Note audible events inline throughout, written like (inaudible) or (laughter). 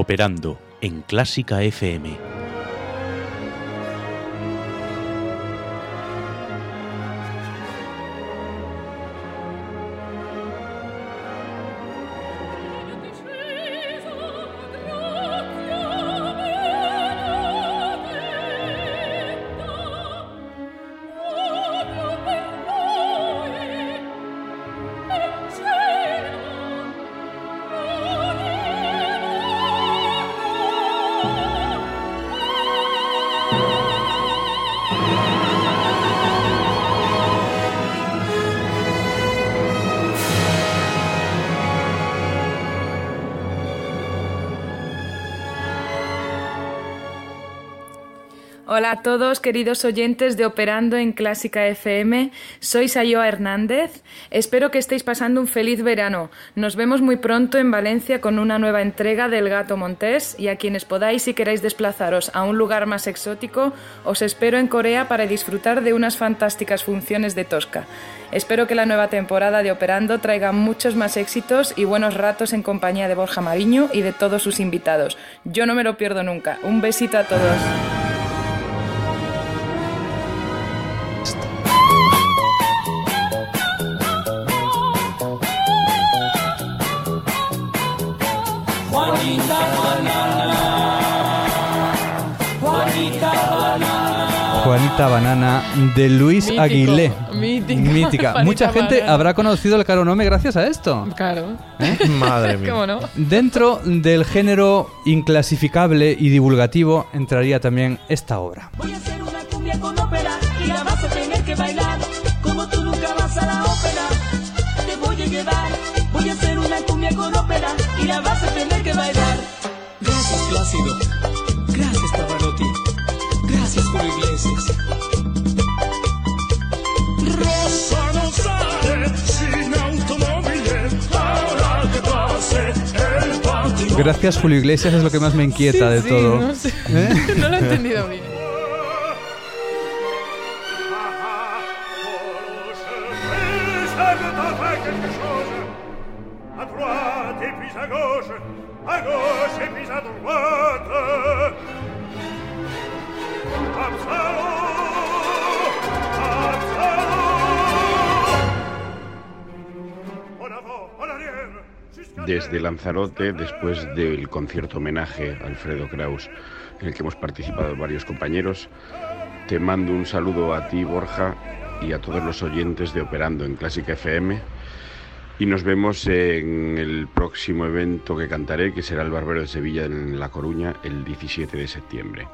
Operando en Clásica FM. Hola a todos, queridos oyentes de Operando en Clásica FM. Soy Sayoa Hernández. Espero que estéis pasando un feliz verano. Nos vemos muy pronto en Valencia con una nueva entrega del Gato Montés y a quienes podáis y queráis desplazaros a un lugar más exótico, os espero en Corea para disfrutar de unas fantásticas funciones de Tosca. Espero que la nueva temporada de Operando traiga muchos más éxitos y buenos ratos en compañía de Borja Mariño y de todos sus invitados. Yo no me lo pierdo nunca. Un besito a todos. Juanita Banana de Luis Aguilé. Mítica. Mucha gente habrá conocido el Caronome gracias a esto. Claro. ¿Eh? (laughs) Madre mía. ¿Cómo no? Dentro del género inclasificable y divulgativo entraría también esta obra. Voy a hacer una cumbia con ópera y la vas a tener que bailar. Como tú nunca vas a la ópera, te voy a llevar. Voy a hacer una cumbia con ópera y la vas a tener que bailar. Gracias, Plácido. Gracias, Pavarotti. Gracias, Julio Iglesias. Rosa no sale sin automóvil. Ahora que pase el patio. Gracias Julio Iglesias es lo que más me inquieta de Sí, todo. No, sé. ¿Eh? (laughs) no lo he entendido bien. Desde Lanzarote, después del concierto homenaje a Alfredo Kraus, en el que hemos participado varios compañeros, te mando un saludo a ti, Borja, y a todos los oyentes de Operando en Clásica FM. Y nos vemos en el próximo evento que cantaré, que será el Barbero de Sevilla en La Coruña, el 17 de septiembre.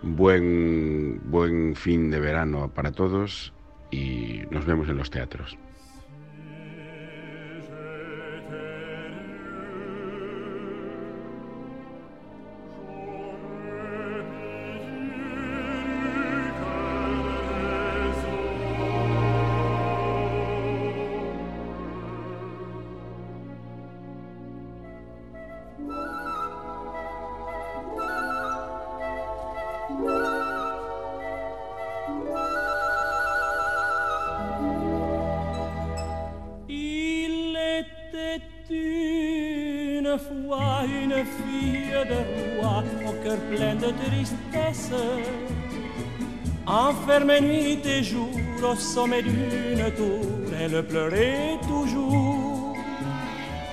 Buen, buen fin de verano para todos y nos vemos en los teatros. Plein de tristesse, enfermée nuit et jour au sommet d'une tour, elle pleurait toujours.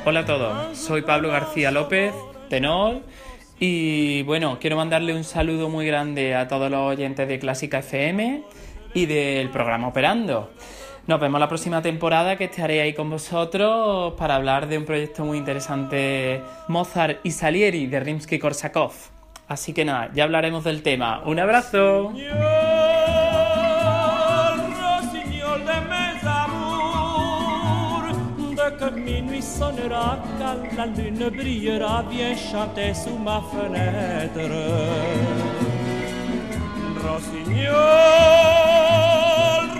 Hola a todos, soy Pablo García López, tenor, y bueno, quiero mandarle un saludo muy grande a todos los oyentes de Clásica FM y del programa Operando. Nos vemos la próxima temporada que estaré ahí con vosotros para hablar de un proyecto muy interesante, Mozart y Salieri de Rimsky-Korsakov. Así que nada, ya hablaremos del tema. ¡Un abrazo! minuit sonnera, quand la lune brillera, viens chanter sous ma fenêtre. Rossignol,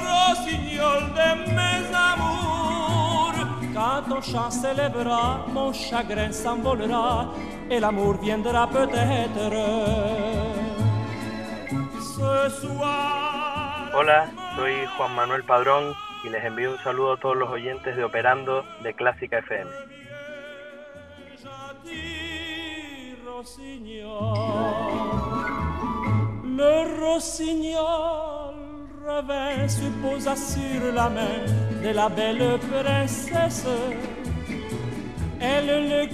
rossignol de mes amours. Quand ton chant s'élèvera, mon chagrin s'envolera et l'amour viendra peut-être. Ce soir. Hola, soy Juan Manuel Padrón y les envío un saludo a todos los oyentes de Operando de Clásica FM. Le rossignol revint, se posa sur la main de la belle princesse. Elle le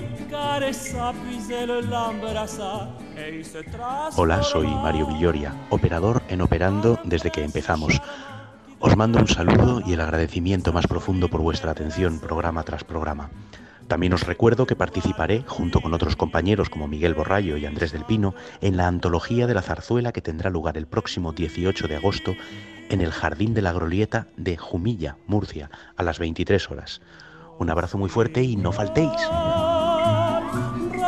Hola, soy Mario Villoria, operador en Operando desde que empezamos. Os mando un saludo y el agradecimiento más profundo por vuestra atención programa tras programa. También os recuerdo que participaré, junto con otros compañeros como Miguel Borrallo y Andrés del Pino, en la antología de la zarzuela que tendrá lugar el próximo 18 de agosto en el Jardín de la Glorieta de Jumilla, Murcia, a las 23 horas. Un abrazo muy fuerte y no faltéis.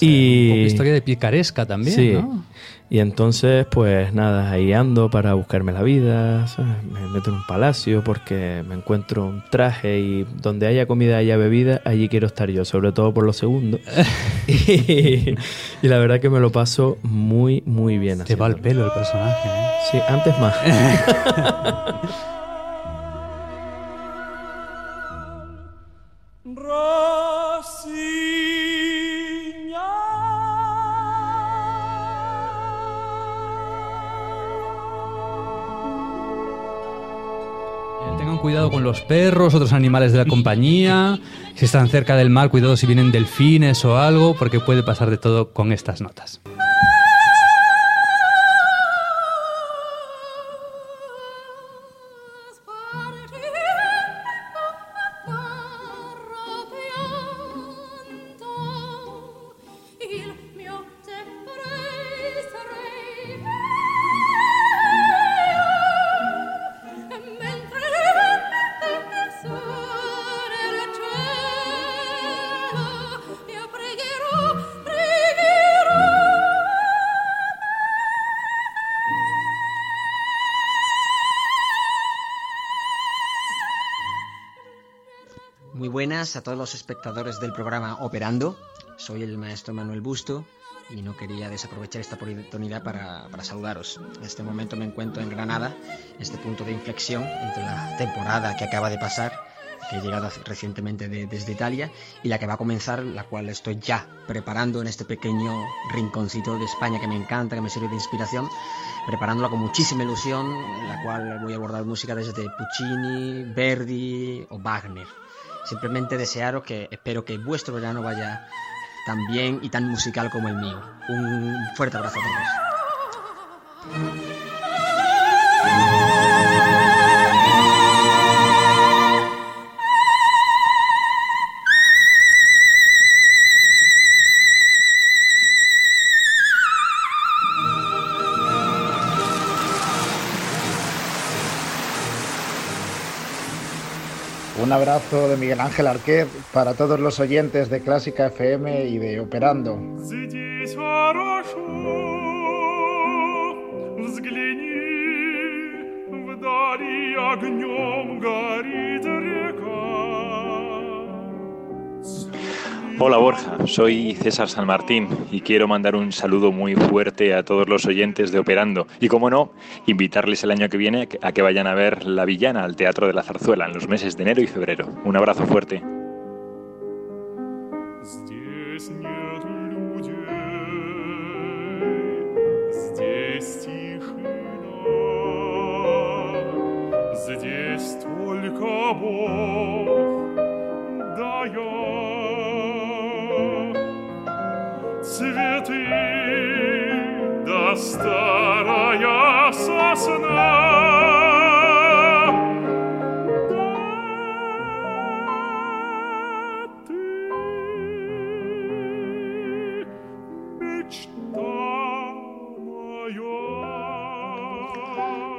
y un historia de picaresca también, sí. ¿no? Y entonces, pues nada, ahí ando para buscarme la vida, me meto en un palacio porque me encuentro un traje y donde haya comida, haya bebida, allí quiero estar yo, sobre todo por lo segundo. (laughs) y, y, la verdad que me lo paso muy, muy bien. Te va el pelo el personaje, ¿eh? Sí, antes más. (laughs) los perros, otros animales de la compañía. Si están cerca del mar, cuidado si vienen delfines o algo, porque puede pasar de todo con estas notas. A todos los espectadores del programa Operando. Soy el maestro Manuel Busto y no quería desaprovechar esta oportunidad para, para, saludaros. En este momento me encuentro en Granada, en este punto de inflexión entre la temporada que acaba de pasar, que he llegado recientemente de, desde Italia, y la que va a comenzar, la cual estoy ya preparando en este pequeño rinconcito de España que me encanta, que me sirve de inspiración, preparándola con muchísima ilusión, en la cual voy a abordar música desde Puccini, Verdi o Wagner simplemente desearos que espero que vuestro verano vaya tan bien y tan musical como el mío. Un fuerte abrazo a todos. Abrazo de Miguel Ángel Arquer para todos los oyentes de Clásica FM y de Operando. Hola Borja, soy César San Martín y quiero mandar un saludo muy fuerte a todos los oyentes de Operando y, como no, invitarles el año que viene a que vayan a ver La Villana al Teatro de la Zarzuela en los meses de enero y febrero. Un abrazo fuerte.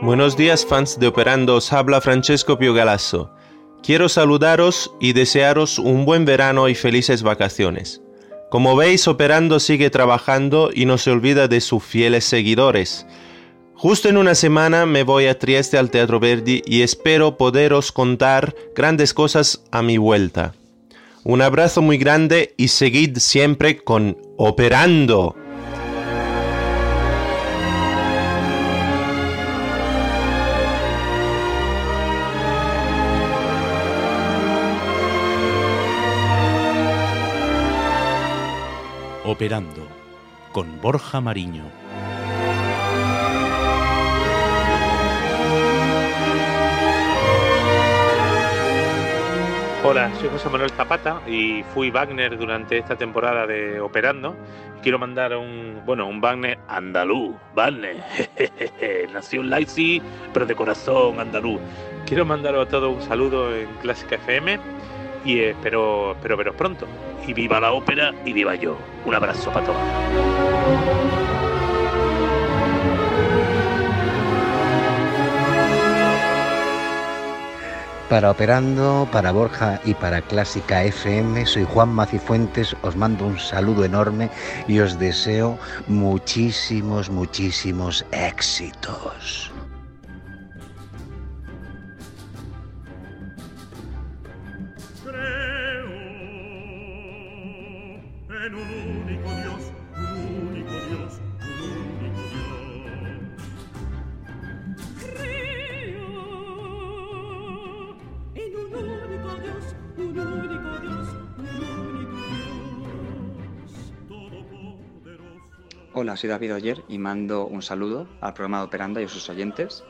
Buenos días fans de Operando, os habla Francesco Piogalasso. Quiero saludaros y desearos un buen verano y felices vacaciones. Como veis, Operando sigue trabajando y no se olvida de sus fieles seguidores. Justo en una semana me voy a Trieste al Teatro Verdi y espero poderos contar grandes cosas a mi vuelta. Un abrazo muy grande y seguid siempre con Operando. Operando con Borja Mariño. Hola, soy José Manuel Zapata y fui Wagner durante esta temporada de Operando. Quiero mandar un, bueno, un Wagner andaluz, Wagner. (laughs) Nació en Leipzig, pero de corazón andaluz. Quiero mandaros a todos un saludo en Clásica FM y espero, espero veros pronto. Y viva la ópera y viva yo. Un abrazo para todos. Para Operando, para Borja y para Clásica FM, soy Juan Macifuentes, os mando un saludo enorme y os deseo muchísimos, muchísimos éxitos. Hola, soy David Oyer y mando un saludo al programa de Operanda y a sus oyentes.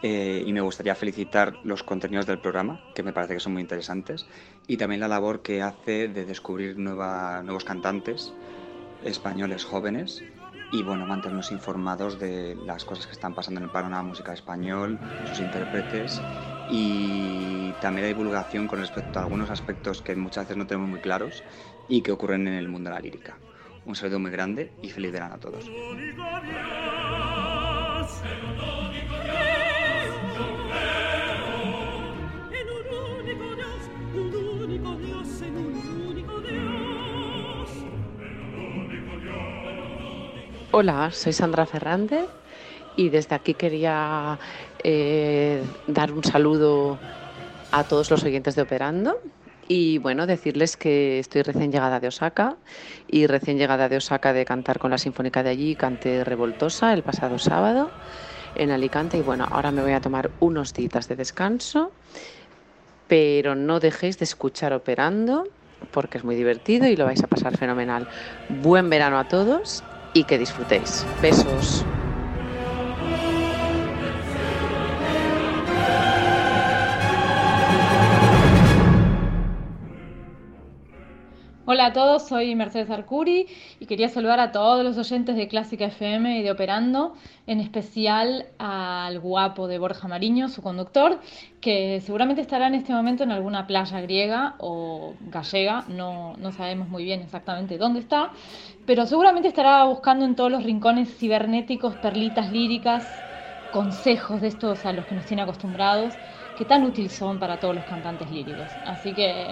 Eh, y me gustaría felicitar los contenidos del programa, que me parece que son muy interesantes, y también la labor que hace de descubrir nuevos cantantes españoles jóvenes y bueno, mantenernos informados de las cosas que están pasando en el panorama musical español, sus intérpretes y también la divulgación con respecto a algunos aspectos que muchas veces no tenemos muy claros y que ocurren en el mundo de la lírica. Un saludo muy grande y feliz verano a todos. Hola, soy Sandra Fernández y desde aquí quería eh, dar un saludo a todos los oyentes de Operando y bueno, decirles que estoy recién llegada de Osaka y recién llegada de Osaka de cantar con la Sinfónica de allí, canté Revoltosa el pasado sábado en Alicante y bueno, ahora me voy a tomar unos días de descanso, pero no dejéis de escuchar Operando porque es muy divertido y lo vais a pasar fenomenal. Buen verano a todos y que disfrutéis. Besos. Hola a todos, soy Mercedes Arcuri y quería saludar a todos los oyentes de Clásica FM y de Operando, en especial al guapo de Borja Mariño, su conductor, que seguramente estará en este momento en alguna playa griega o gallega, no, no sabemos muy bien exactamente dónde está, pero seguramente estará buscando en todos los rincones cibernéticos perlitas líricas, consejos de estos a los que nos tiene acostumbrados, que tan útiles son para todos los cantantes líricos. Así que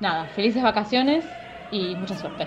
nada, felices vacaciones y mucha suerte.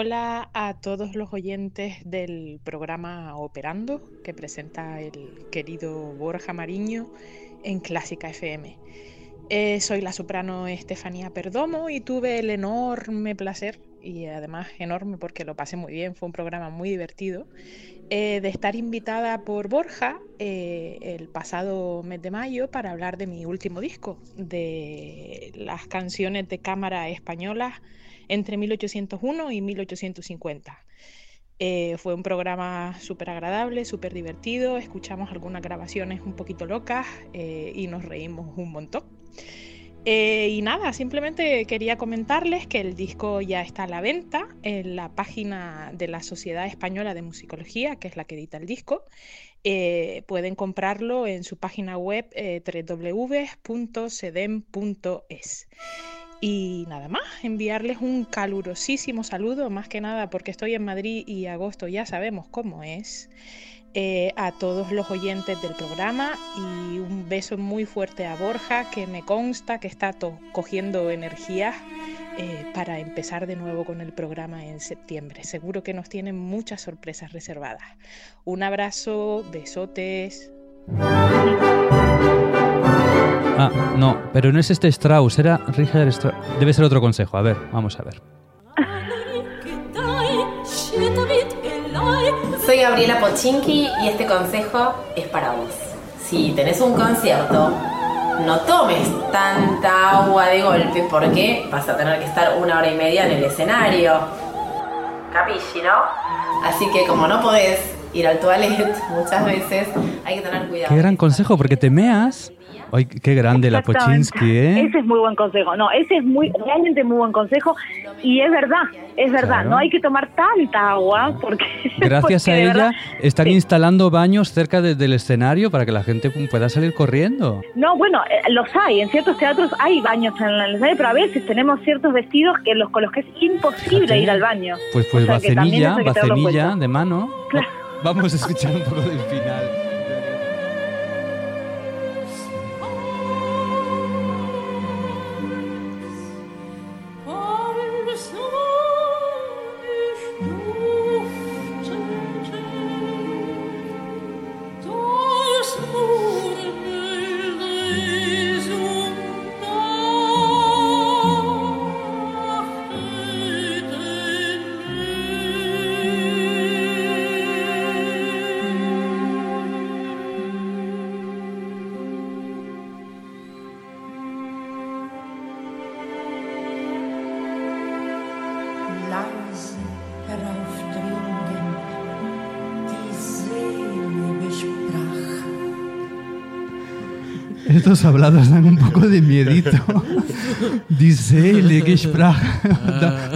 Hola a todos los oyentes del programa Operando que presenta el querido Borja Mariño en Clásica FM. Eh, soy la soprano Estefanía Perdomo y tuve el enorme placer, y además enorme porque lo pasé muy bien, fue un programa muy divertido, eh, de estar invitada por Borja eh, el pasado mes de mayo para hablar de mi último disco, de las canciones de cámara españolas entre 1801 y 1850. Eh, fue un programa súper agradable, súper divertido, escuchamos algunas grabaciones un poquito locas eh, y nos reímos un montón. Eh, y nada, simplemente quería comentarles que el disco ya está a la venta en la página de la Sociedad Española de Musicología, que es la que edita el disco. Pueden comprarlo en su página web eh, www.sedem.es. Y nada más, enviarles un calurosísimo saludo, más que nada porque estoy en Madrid y agosto ya sabemos cómo es. Eh, a todos los oyentes del programa y un beso muy fuerte a Borja, que me consta que está cogiendo energías eh, para empezar de nuevo con el programa en septiembre. Seguro que nos tienen muchas sorpresas reservadas. Un abrazo, besotes. Ah, no, pero no es este Strauss, era Richard Strauss. Debe ser otro consejo. A ver, vamos a ver. Soy Gabriela Pochinki y este consejo es para vos. Si tenés un concierto, no tomes tanta agua de golpe porque vas a tener que estar una hora y media en el escenario. Capisci, ¿no? Así que como no podés ir al toilet muchas veces, hay que tener cuidado. Qué gran consejo, porque te meas. Ay, qué grande la. Pochinski, ¿eh? Ese es muy buen consejo. No, ese es muy, realmente muy buen consejo. Y es verdad, es verdad. Claro. No hay que tomar tanta agua porque. (laughs) Gracias porque a ella verdad- están instalando baños cerca de- del escenario para que la gente pueda salir corriendo. No, bueno, eh, los hay. En ciertos teatros hay baños en el escenario, pero a veces tenemos ciertos vestidos que los, con los que es imposible Fíjate. ir al baño. Pues pues O sea vacenilla, vacenilla de mano. Vamos (laughs) a escuchar un poco del final. Estos hablados dan un poco de miedito. (laughs) Dice Sprach.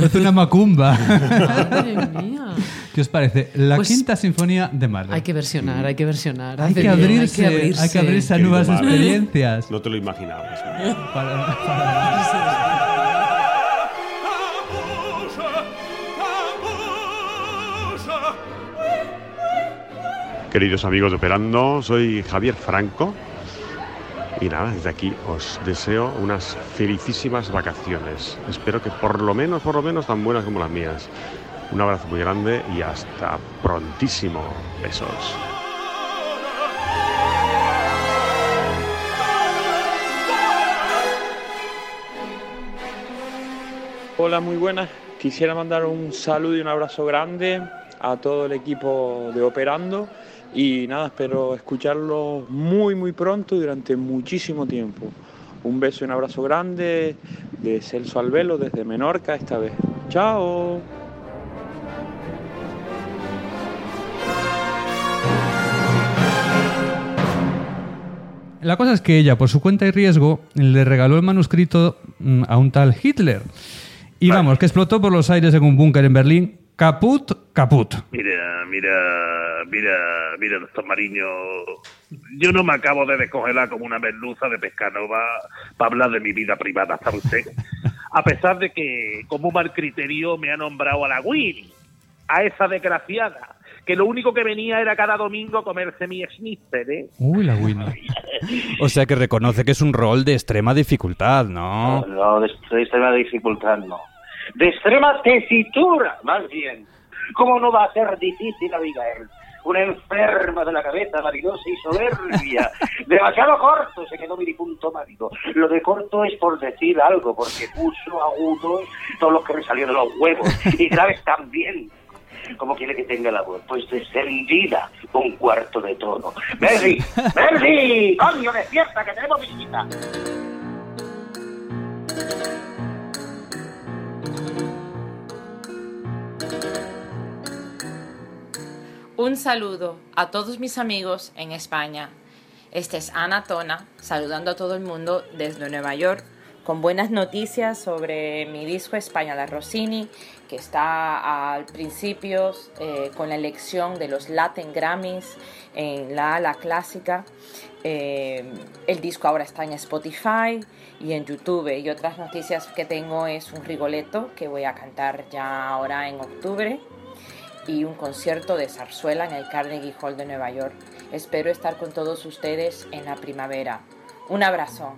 Es una macumba. Madre mía. ¿Qué os parece? La Pues- quinta sinfonía de Mahler. Hay que versionar, hay que versionar. Hay Hace que bien, abrirse, hay que abrirse a Querido nuevas experiencias. No te lo imaginabas. (laughs) Queridos amigos de Operando, soy Javier Franco y nada, desde aquí os deseo unas felicísimas vacaciones. Espero que por lo menos, por lo menos tan buenas como las mías. Un abrazo muy grande y hasta prontísimo. Besos. Hola, muy buenas. Quisiera mandar un saludo y un abrazo grande a todo el equipo de Operando y nada, espero escucharlo muy muy pronto y durante muchísimo tiempo. Un beso y un abrazo grande de Celso Albelo desde Menorca esta vez. Chao. La cosa es que ella, por su cuenta y riesgo, le regaló el manuscrito mm, a un tal Hitler. Y vamos, que explotó por los aires en un búnker en Berlín. Caput, caput. Mira, mira, mira, mira, doctor Mariño. Yo no me acabo de descongelar como una merluza de pescanova para hablar de mi vida privada, ¿sabe usted? A pesar de que, como un mal criterio, me ha nombrado a la Winnie, a esa desgraciada, que lo único que venía era cada domingo a comerse mi schnitzel, ¿eh? Uy, la Winnie. O sea que reconoce que es un rol de extrema dificultad, ¿no? No, de, de extrema dificultad no. De extrema tesitura, más bien. ¿Cómo no va a ser difícil, Abigail? Una enferma de la cabeza, maridosa y soberbia. (laughs) Demasiado corto se quedó mi punto mágico. Lo de corto es por decir algo, porque puso agudos todos los que me salieron de los huevos. Y graves (laughs) también. ¿Cómo quiere que tenga la voz? Pues descendida, un cuarto de tono. ¡Merry! ¡Merry! ¡Coño, despierta, que tenemos visita! Un saludo a todos mis amigos en España. Este es Ana Tona, saludando a todo el mundo desde Nueva York, con buenas noticias sobre mi disco España de Rossini, que está al principio eh, con la elección de los Latin Grammys en la ala clásica. Eh, el disco ahora está en Spotify y en YouTube. Y otras noticias que tengo es un Rigoletto que voy a cantar ya ahora en octubre y un concierto de zarzuela en el Carnegie Hall de Nueva York. Espero estar con todos ustedes en la primavera. Un abrazo.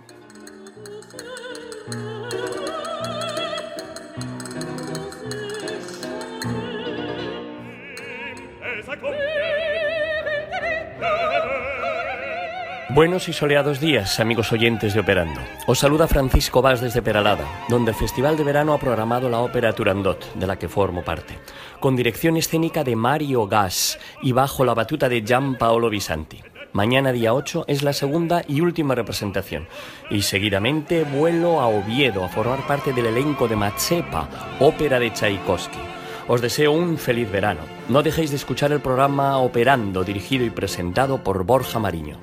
Buenos y soleados días, amigos oyentes de Operando. Os saluda Francisco Vaz desde Peralada, donde el Festival de Verano ha programado la ópera Turandot, de la que formo parte, con dirección escénica de Mario Gas y bajo la batuta de Gian Paolo Visanti. Mañana día 8 es la segunda y última representación y seguidamente vuelo a Oviedo a formar parte del elenco de Mazepa, ópera de Tchaikovsky. Os deseo un feliz verano. No dejéis de escuchar el programa Operando, dirigido y presentado por Borja Mariño.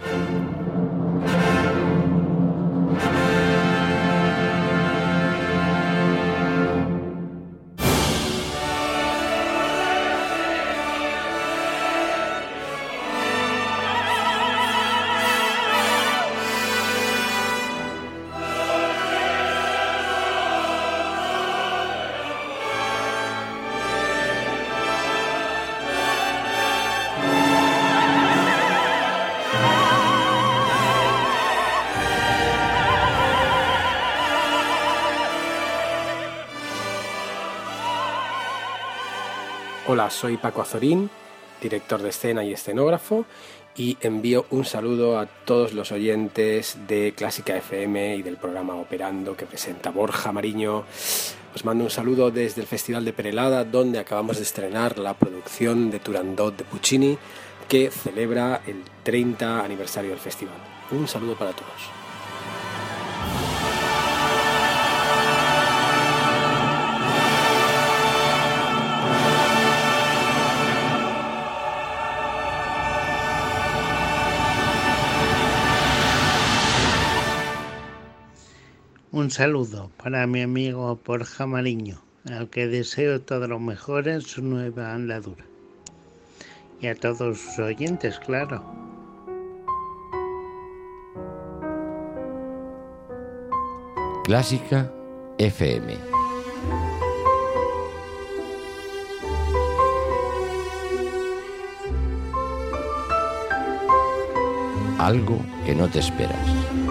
Hola, soy Paco Azorín, director de escena y escenógrafo, y envío un saludo a todos los oyentes de Clásica FM y del programa Operando que presenta Borja Mariño. Os mando un saludo desde el Festival de Perelada, donde acabamos de estrenar la producción de Turandot de Puccini, que celebra el 30 aniversario del festival. Un saludo para todos. Un saludo para mi amigo Borja Mariño, al que deseo todo lo mejor en su nueva andadura. Y a todos sus oyentes, claro. Clásica FM. Algo que no te esperas.